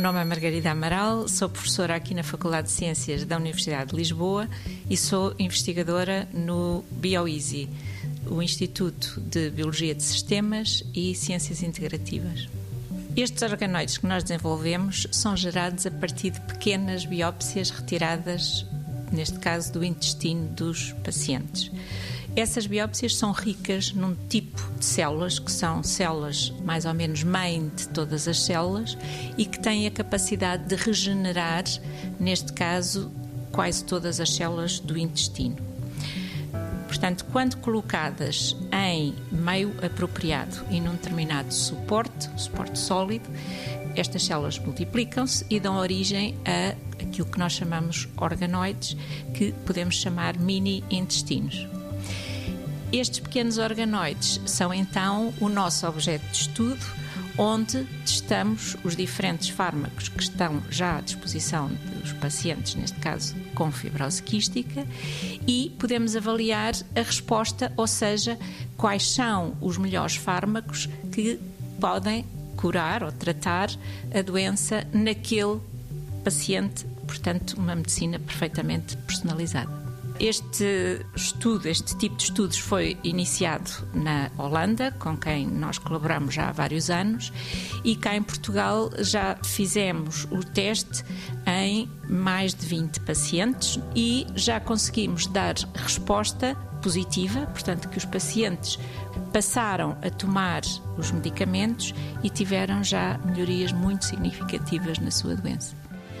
nome é Margarida Amaral, sou professora aqui na Faculdade de Ciências da Universidade de Lisboa e sou investigadora no BioEasy, o Instituto de Biologia de Sistemas e Ciências Integrativas. Estes organoides que nós desenvolvemos são gerados a partir de pequenas biópsias retiradas, neste caso, do intestino dos pacientes. Essas biópsias são ricas num tipo de células, que são células mais ou menos mãe de todas as células e que têm a capacidade de regenerar, neste caso, quase todas as células do intestino. Portanto, quando colocadas em meio apropriado e num determinado suporte, suporte sólido, estas células multiplicam-se e dão origem a aquilo que nós chamamos organoides, que podemos chamar mini-intestinos. Estes pequenos organoides são então o nosso objeto de estudo, onde testamos os diferentes fármacos que estão já à disposição dos pacientes, neste caso com fibrose quística, e podemos avaliar a resposta, ou seja, quais são os melhores fármacos que podem curar ou tratar a doença naquele paciente, portanto, uma medicina perfeitamente personalizada. Este estudo, este tipo de estudos foi iniciado na Holanda, com quem nós colaboramos já há vários anos, e cá em Portugal já fizemos o teste em mais de 20 pacientes e já conseguimos dar resposta positiva, portanto, que os pacientes passaram a tomar os medicamentos e tiveram já melhorias muito significativas na sua doença.